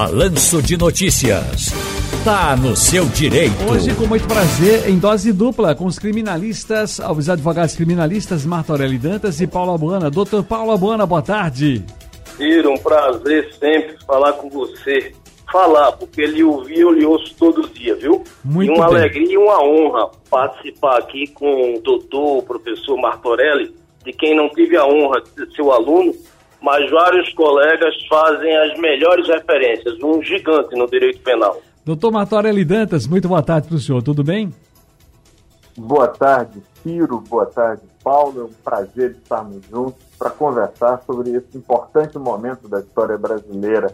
Balanço de Notícias. Tá no seu direito. Hoje, com muito prazer, em dose dupla, com os criminalistas, os advogados criminalistas Marta Aureli Dantas e Paulo Abuana. Doutor Paulo Abuana, boa tarde. Ciro, um prazer sempre falar com você. Falar, porque ele ouvia, eu lhe ouço todo dia, viu? Muito e uma bem. alegria e uma honra participar aqui com o doutor, o professor Martorelli, de quem não tive a honra de ser seu aluno, mas vários colegas fazem as melhores referências, um gigante no direito penal. Doutor Marta Aureli Dantas, muito boa tarde para o senhor, tudo bem? Boa tarde, Ciro. Boa tarde, Paulo. É um prazer estarmos juntos para conversar sobre esse importante momento da história brasileira.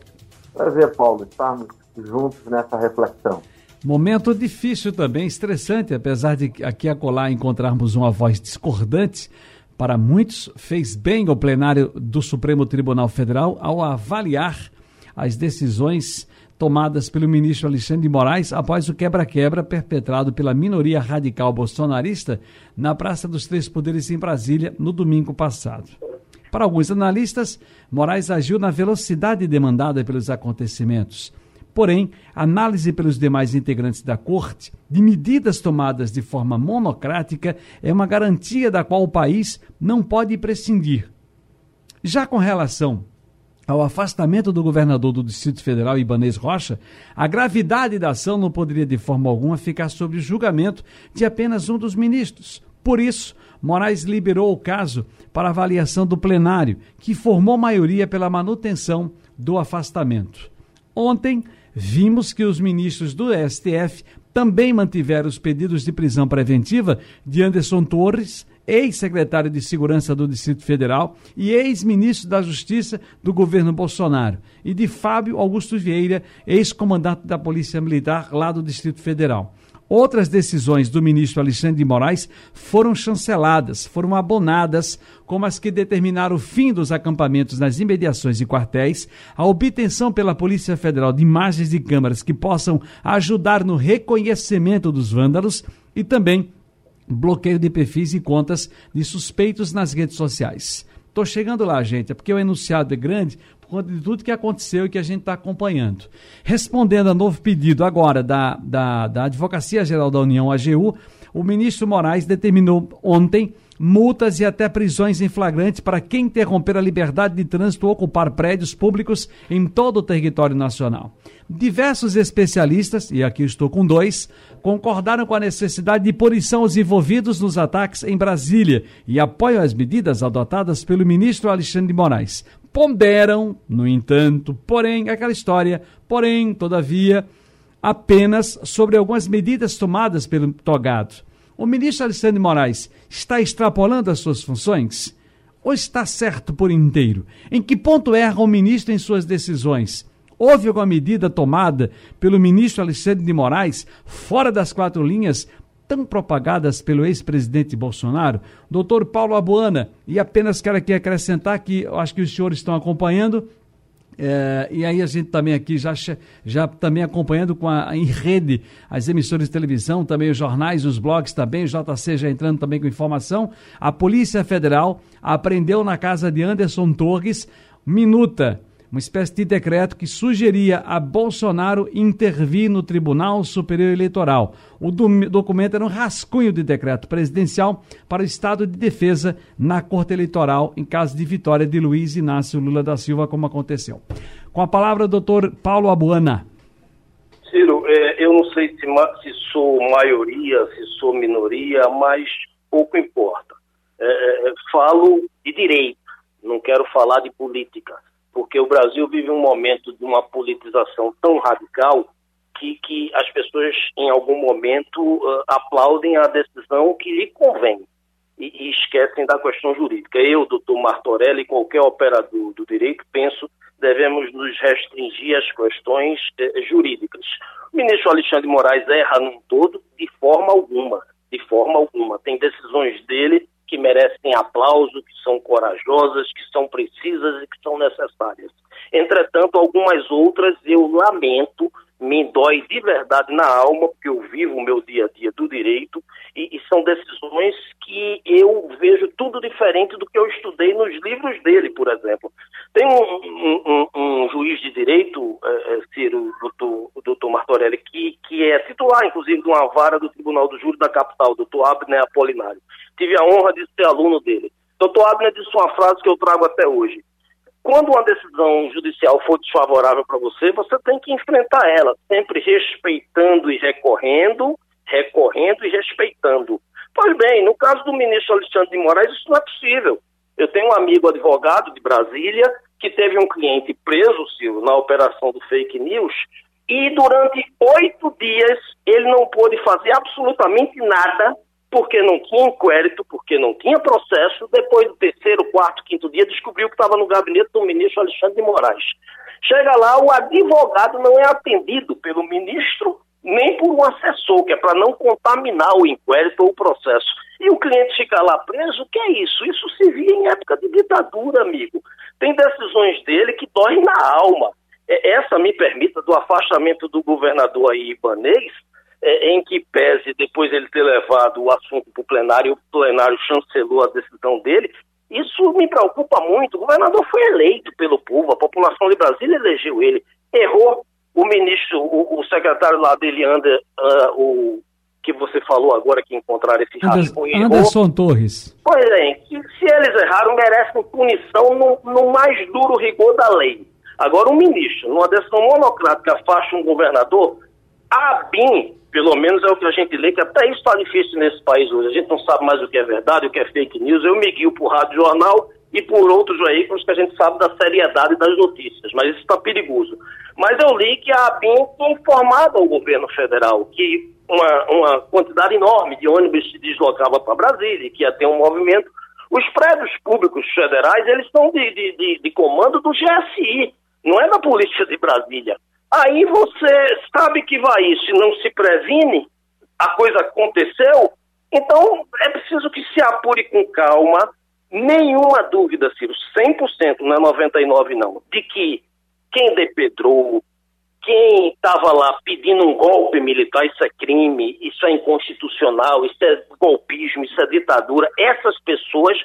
Prazer, Paulo, estarmos juntos nessa reflexão. Momento difícil também, estressante, apesar de aqui acolá encontrarmos uma voz discordante. Para muitos, fez bem o plenário do Supremo Tribunal Federal ao avaliar as decisões tomadas pelo ministro Alexandre de Moraes após o quebra-quebra perpetrado pela minoria radical bolsonarista na Praça dos Três Poderes em Brasília no domingo passado. Para alguns analistas, Moraes agiu na velocidade demandada pelos acontecimentos. Porém, análise pelos demais integrantes da corte de medidas tomadas de forma monocrática é uma garantia da qual o país não pode prescindir. Já com relação ao afastamento do governador do Distrito Federal, Ibanez Rocha, a gravidade da ação não poderia de forma alguma ficar sob julgamento de apenas um dos ministros. Por isso, Moraes liberou o caso para avaliação do plenário, que formou maioria pela manutenção do afastamento. Ontem, vimos que os ministros do STF também mantiveram os pedidos de prisão preventiva de Anderson Torres, ex-secretário de Segurança do Distrito Federal e ex-ministro da Justiça do governo Bolsonaro, e de Fábio Augusto Vieira, ex-comandante da Polícia Militar lá do Distrito Federal. Outras decisões do ministro Alexandre de Moraes foram chanceladas, foram abonadas, como as que determinaram o fim dos acampamentos nas imediações de quartéis, a obtenção pela Polícia Federal de imagens de câmeras que possam ajudar no reconhecimento dos vândalos e também bloqueio de perfis e contas de suspeitos nas redes sociais. Estou chegando lá, gente, é porque o enunciado é grande por conta de tudo que aconteceu e que a gente está acompanhando. Respondendo a novo pedido agora da, da, da Advocacia Geral da União, AGU, o ministro Moraes determinou ontem multas e até prisões em flagrante para quem interromper a liberdade de trânsito ou ocupar prédios públicos em todo o território nacional. Diversos especialistas, e aqui estou com dois, concordaram com a necessidade de punição aos envolvidos nos ataques em Brasília e apoiam as medidas adotadas pelo ministro Alexandre de Moraes. Ponderam, no entanto, porém, aquela história, porém, todavia, apenas sobre algumas medidas tomadas pelo togado. O ministro Alexandre Moraes está extrapolando as suas funções? Ou está certo por inteiro? Em que ponto erra o ministro em suas decisões? Houve alguma medida tomada pelo ministro Alexandre de Moraes fora das quatro linhas tão propagadas pelo ex-presidente Bolsonaro? Doutor Paulo Abuana, e apenas quero aqui acrescentar que acho que os senhores estão acompanhando, é, e aí a gente também aqui já, já também acompanhando com a, em rede as emissoras de televisão, também os jornais, os blogs também, o JC já entrando também com informação. A Polícia Federal apreendeu na casa de Anderson Torres minuta, uma espécie de decreto que sugeria a Bolsonaro intervir no Tribunal Superior Eleitoral. O do, documento era um rascunho de decreto presidencial para o estado de defesa na Corte Eleitoral em caso de vitória de Luiz Inácio Lula da Silva, como aconteceu. Com a palavra, doutor Paulo Abuana. Ciro, é, eu não sei se, se, sou maioria, se sou minoria, mas pouco importa. É, falo de direito, não quero falar de política porque o Brasil vive um momento de uma politização tão radical que, que as pessoas, em algum momento, uh, aplaudem a decisão que lhe convém e, e, esquecem da questão jurídica. Eu, doutor Martorelli, qualquer operador do direito, penso devemos nos restringir às questões eh, jurídicas. O ministro Alexandre Moraes erra num todo de forma alguma, de forma alguma. Tem decisões dele que merecem aplauso, que são corajosas, que são precisas e que são necessárias. Entretanto, algumas outras eu lamento, me dói de verdade na alma, porque eu vivo o meu dia a dia do direito e, e são decisões que eu vejo tudo diferente do que eu estudei nos livros dele, por exemplo. Tem um, um, um, juiz de direito, é, Ciro, doutor, doutor Martorelli, que, que é titular, inclusive, de uma vara do Tribunal do Júri da capital, doutor Abner Apolinário. Tive a honra de ser aluno dele. Doutor Abner disse uma frase que eu trago até hoje. Quando uma decisão judicial for desfavorável para você, você tem que enfrentar ela, sempre respeitando e recorrendo, recorrendo e respeitando. Pois bem, no caso do ministro Alexandre de Moraes, isso não é possível. Eu tenho um amigo advogado de Brasília que teve um cliente preso, Silvio, na operação do fake news, e durante oito dias ele não pôde fazer absolutamente nada porque não tinha inquérito, porque não tinha processo. Depois do terceiro, quarto, quinto dia, descobriu que estava no gabinete do ministro Alexandre de Moraes. Chega lá, o advogado não é atendido pelo ministro nem por um assessor, que é para não contaminar o inquérito ou o processo. E o cliente fica lá preso, o que é isso? Isso se via em época de ditadura, amigo. Tem decisões dele que doem na alma. É, essa, me permita, do afastamento do governador aí, Ibanês, é, em que pese depois ele ter levado o assunto para o plenário, o plenário chancelou a decisão dele, isso me preocupa muito. O governador foi eleito pelo povo, a população de Brasília elegeu ele. Errou o ministro, o, o secretário lá dele, Ander, uh, o que você falou agora que encontraram esse rascunho. Anderson Torres. Pois é, se, se eles erraram, merecem punição no, no mais duro rigor da lei. Agora, um ministro, numa decisão monocrática, afasta um governador, a BIM, pelo menos é o que a gente lê, que até isso está difícil nesse país hoje. A gente não sabe mais o que é verdade, o que é fake news. Eu me guio por rádio jornal e por outros veículos que a gente sabe da seriedade das notícias, mas isso está perigoso. Mas eu li que a ABIN tinha informado ao governo federal que uma, uma quantidade enorme de ônibus se deslocava para Brasília, que ia ter um movimento. Os prédios públicos federais, eles são de, de, de, de comando do GSI, não é da Polícia de Brasília. Aí você sabe que vai isso não se previne, a coisa aconteceu, então é preciso que se apure com calma, nenhuma dúvida, Ciro, 100%, não é 99% não, de que quem depedrou, quem estava lá pedindo um golpe militar, isso é crime, isso é inconstitucional, isso é golpismo, isso é ditadura, essas pessoas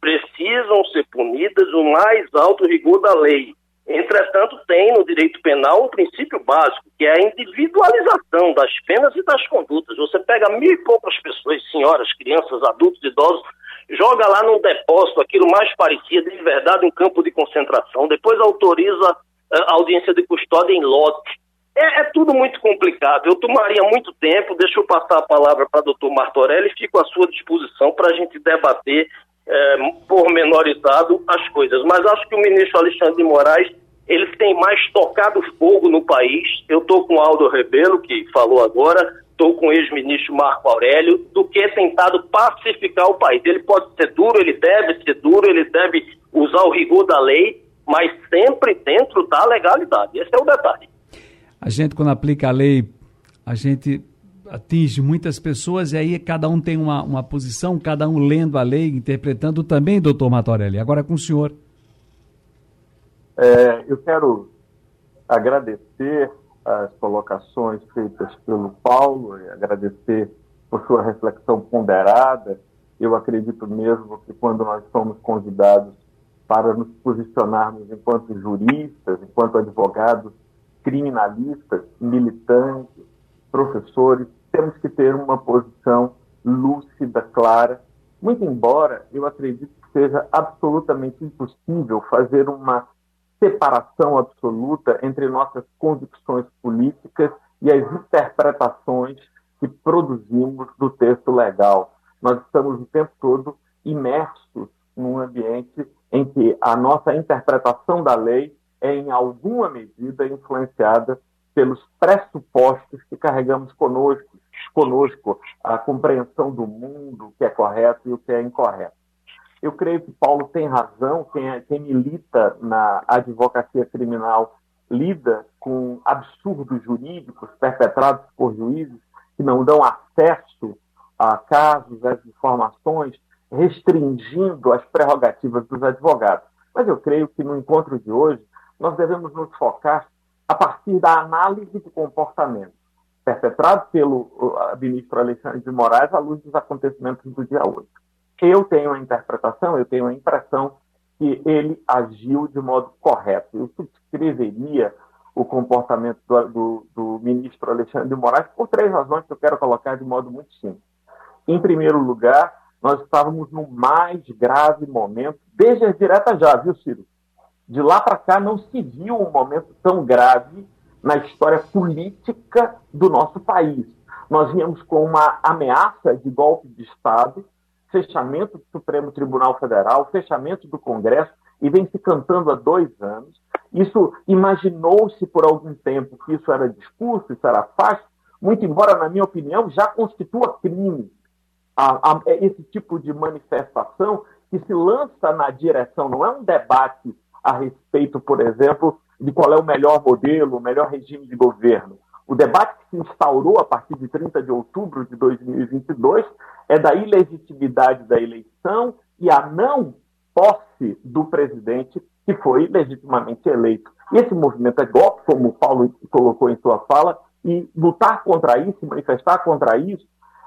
precisam ser punidas no mais alto rigor da lei. Entretanto, tem no direito penal um princípio básico, que é a individualização das penas e das condutas. Você pega mil e poucas pessoas, senhoras, crianças, adultos, idosos, joga lá num depósito aquilo mais parecido, de verdade, um campo de concentração, depois autoriza eh, a audiência de custódia em lote. É, é, tudo muito complicado. Eu tomaria muito tempo, deixa eu passar a palavra para o doutor Martorelli e fico à sua disposição para a gente debater é, pormenorizado as coisas. Mas acho que o ministro Alexandre de Moraes ele tem mais tocado fogo no país. Eu estou com Aldo Rebelo, que falou agora, estou com o ex-ministro Marco Aurélio, do que tentado pacificar o país. Ele pode ser duro, ele deve ser duro, ele deve usar o rigor da lei, mas sempre dentro da legalidade. Esse é o detalhe. A gente, quando aplica a lei, a gente atinge muitas pessoas e aí cada um tem uma, uma posição, cada um lendo a lei, interpretando também, doutor Matorelli. Agora com o senhor. É, eu quero agradecer as colocações feitas pelo Paulo, e agradecer por sua reflexão ponderada. Eu acredito mesmo que quando nós somos convidados para nos posicionarmos enquanto juristas, enquanto advogados, criminalistas, militantes, professores, temos que ter uma posição lúcida, clara, muito embora eu acredite que seja absolutamente impossível fazer uma separação absoluta entre nossas convicções políticas e as interpretações que produzimos do texto legal. Nós estamos o tempo todo imersos num ambiente em que a nossa interpretação da lei é, em alguma medida, influenciada pelos pressupostos que carregamos conosco, conosco a compreensão do mundo, o que é correto e o que é incorreto. Eu creio que Paulo tem razão, quem, é, quem milita na advocacia criminal lida com absurdos jurídicos perpetrados por juízes que não dão acesso a casos, às informações, restringindo as prerrogativas dos advogados. Mas eu creio que no encontro de hoje nós devemos nos focar a partir da análise do comportamento perpetrado pelo ministro Alexandre de Moraes à luz dos acontecimentos do dia 8. Eu tenho a interpretação, eu tenho a impressão que ele agiu de modo correto. Eu subscreveria o comportamento do, do, do, ministro Alexandre de Moraes por três razões que eu quero colocar de modo muito simples. Em primeiro lugar, nós estávamos no mais grave momento, desde as diretas já, viu, Ciro? De lá para cá não se viu um momento tão grave na história política do nosso país. Nós viemos com uma ameaça de golpe de Estado, fechamento do Supremo Tribunal Federal, fechamento do Congresso, e vem se cantando há dois anos. Isso imaginou-se por algum tempo que isso era discurso, isso era fácil, muito embora, na minha opinião, já constitua crime a, a, esse tipo de manifestação que se lança na direção, não é um debate a respeito, por exemplo, de qual é o melhor modelo, o melhor regime de governo. O debate que se instaurou a partir de 30 de outubro de 2022 é da ilegitimidade da eleição e a não posse do presidente que foi legitimamente eleito. Esse movimento é golpe, como o Paulo colocou em sua fala, e lutar contra isso, manifestar contra isso,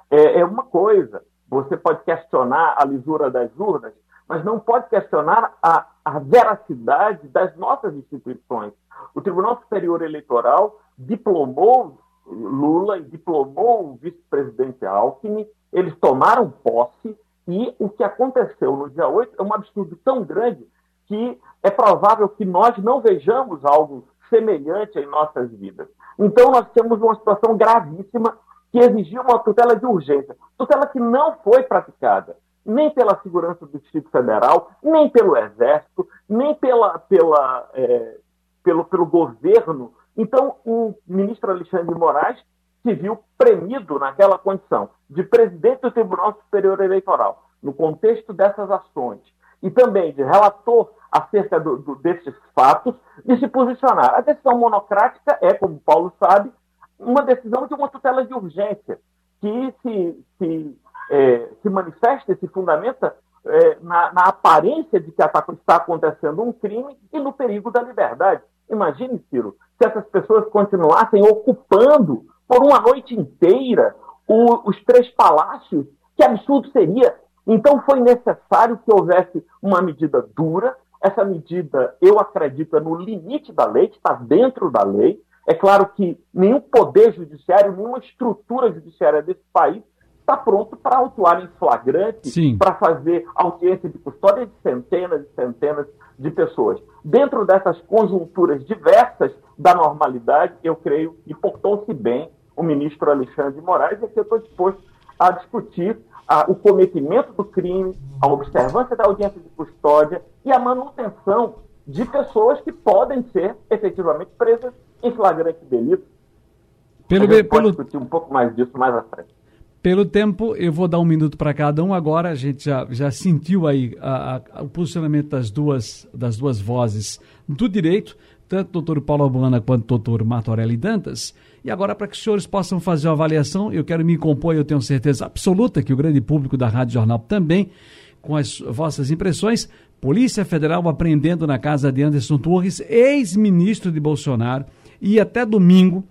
é, é uma coisa. Você pode questionar a lisura das urnas, mas não pode questionar a, a veracidade das nossas instituições. O Tribunal Superior Eleitoral diplomou Lula e diplomou o vice-presidente Alckmin, eles tomaram posse e o que aconteceu no dia 8 é um absurdo tão grande que é provável que nós não vejamos algo semelhante em nossas vidas. Então, nós temos uma situação gravíssima que exigiu uma tutela de urgência, tutela que não foi praticada nem pela segurança do Distrito Federal, nem pelo Exército, nem pela, pela, é, pelo, pelo governo. Então, o ministro Alexandre de Moraes se viu premido naquela condição de presidente do Tribunal Superior Eleitoral, no contexto dessas ações, e também de relator acerca do, do, desses fatos, de se posicionar. A decisão monocrática é, como Paulo sabe, uma decisão de uma tutela de urgência, que se, se, é, se manifesta e se fundamenta é, na, na, aparência de que está acontecendo um crime e no perigo da liberdade. Imagine, Ciro, se essas pessoas continuassem ocupando por uma noite inteira o, os três palácios, que absurdo seria. Então foi necessário que houvesse uma medida dura. Essa medida, eu acredito, é no limite da lei, que está dentro da lei. É claro que nenhum poder judiciário, nenhuma estrutura judiciária desse país está pronto para autuar em flagrante, para fazer audiência de custódia de centenas e centenas de pessoas. Dentro dessas conjunturas diversas da normalidade, eu creio que portou-se bem o ministro Alexandre de Moraes, e aqui eu estou disposto a discutir a, o cometimento do crime, a observância da audiência de custódia e a manutenção de pessoas que podem ser efetivamente presas em flagrante delito. Pelo, a gente pelo... discutir um pouco mais disso mais à frente. Pelo tempo, eu vou dar um minuto para cada um agora. A gente já, já sentiu aí a, a, o posicionamento das duas, das duas vozes do direito, tanto o doutor Paulo Albana quanto o doutor Martorelli Dantas. E agora, para que os senhores possam fazer uma avaliação, eu quero me compor, eu tenho certeza absoluta que o grande público da Rádio Jornal também, com as vossas impressões. Polícia Federal apreendendo na casa de Anderson Torres, ex-ministro de Bolsonaro, e até domingo,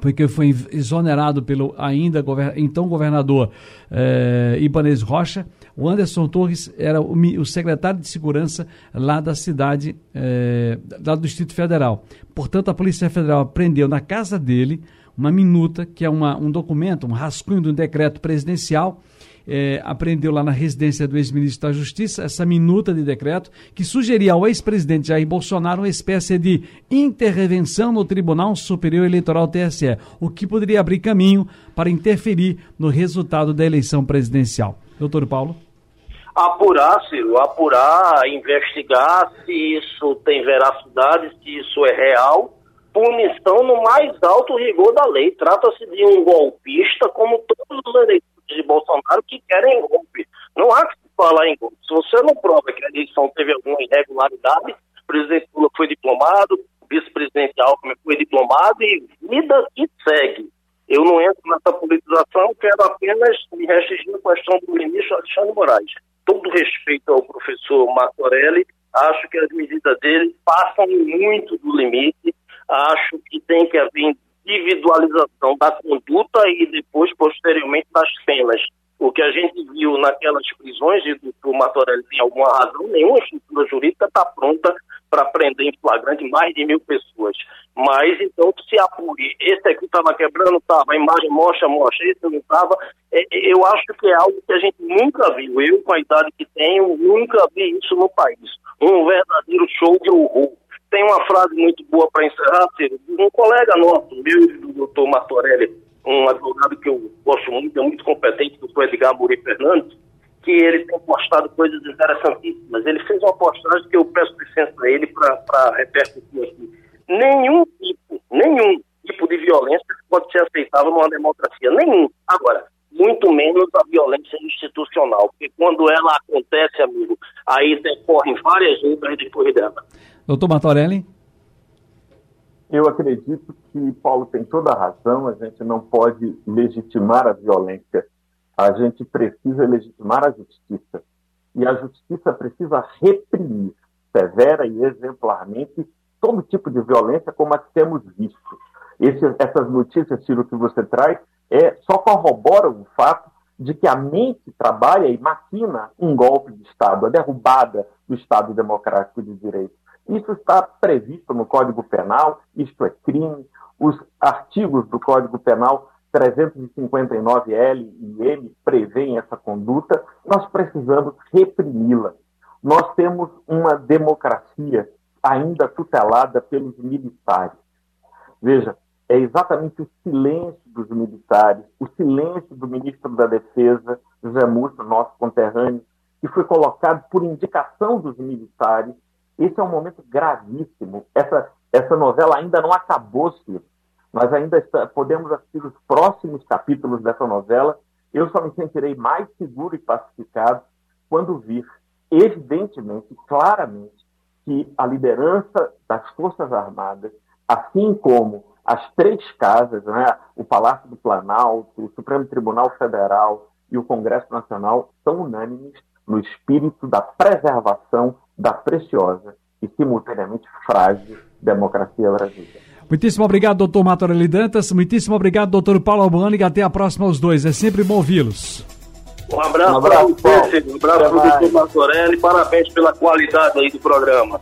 porque foi exonerado pelo ainda govern então governador eh, Ibanez Rocha. O Anderson Torres era o, o, secretário de segurança lá da cidade, eh, lá do Distrito Federal. Portanto, a Polícia Federal prendeu na casa dele uma minuta, que é uma, um documento, um rascunho de um decreto presidencial, é, apreendeu lá na residência do ex-ministro da Justiça essa minuta de decreto que sugeria ao ex-presidente Jair Bolsonaro uma espécie de intervenção no Tribunal Superior Eleitoral TSE, o que poderia abrir caminho para interferir no resultado da eleição presidencial. Doutor Paulo? Apurar, Ciro, apurar, investigar se isso tem veracidade, se isso é real punição no mais alto rigor da lei. Trata-se de um golpista, como todos os eleitores de Bolsonaro que querem golpe. Não há que falar em golpe. Se você não prova que a eleição teve alguma irregularidade, o presidente Lula foi diplomado, o vice-presidente Alckmin foi diplomado e vida que segue. Eu não entro nessa politização, quero apenas me restringir a questão do ministro Alexandre Moraes. Todo respeito ao professor Martorelli, acho que as medidas dele passam muito do limite, acho que tem que haver individualização da conduta e depois, posteriormente, das penas. O que a gente viu naquelas prisões, e o Martorelli tem alguma razão, nenhuma estrutura jurídica está pronta para prender em flagrante mais de mil pessoas. Mas então que se apure. Esse aqui estava quebrando, estava. A imagem mostra, mostra. Esse não estava. É, é, eu acho que é algo que a gente nunca viu. Eu, com a idade que tenho, nunca vi isso no país. Um verdadeiro show de horror. Tem uma frase muito boa para encerrar, Ciro. Um colega nosso, meu, do doutor Martorelli, um advogado que eu gosto muito, é muito competente, do Edgar Muri Fernandes, que ele tem postado coisas interessantíssimas. Ele fez uma postagem que eu peço licença a ele para repercutir aqui. Nenhum tipo, nenhum tipo de violência pode ser aceitável numa democracia. Nenhum. Agora, muito menos a violência institucional, porque quando ela acontece, amigo, aí decorrem várias outras depois dela. Doutor Martorelli? Eu acredito que Paulo tem toda a razão, a gente não pode legitimar a violência a gente precisa legitimar a justiça. E a justiça precisa reprimir, severa e exemplarmente, todo tipo de violência como a que temos visto. Esse, essas notícias, Ciro, que você traz, é, só corroboram o fato de que a mente trabalha e maquina um golpe de Estado, a derrubada do Estado democrático de direito. Isso está previsto no Código Penal, isto é crime. Os artigos do Código Penal 359L e M prevêem essa conduta, nós precisamos reprimi-la. Nós temos uma democracia ainda tutelada pelos militares. Veja, é exatamente o silêncio dos militares, o silêncio do ministro da Defesa, José Múcio, nosso conterrâneo, que foi colocado por indicação dos militares. Esse é um momento gravíssimo. Essa, essa novela ainda não acabou, Ciro. Nós ainda está, podemos assistir os próximos capítulos dessa novela. Eu só me sentirei mais seguro e pacificado quando vir, evidentemente, claramente, que a liderança das Forças Armadas, assim como as três casas, né, o Palácio do Planalto, o Supremo Tribunal Federal e o Congresso Nacional, são unânimes no espírito da preservação da preciosa e simultaneamente frágil democracia brasileira. Muitíssimo obrigado, doutor Matorelli Dantas. Muitíssimo obrigado, doutor Paulo Albani. Até a próxima aos dois. É sempre bom ouvi-los. Um abraço, um abraço para você, um abraço para o doutor Matorelli. Parabéns pela qualidade aí do programa.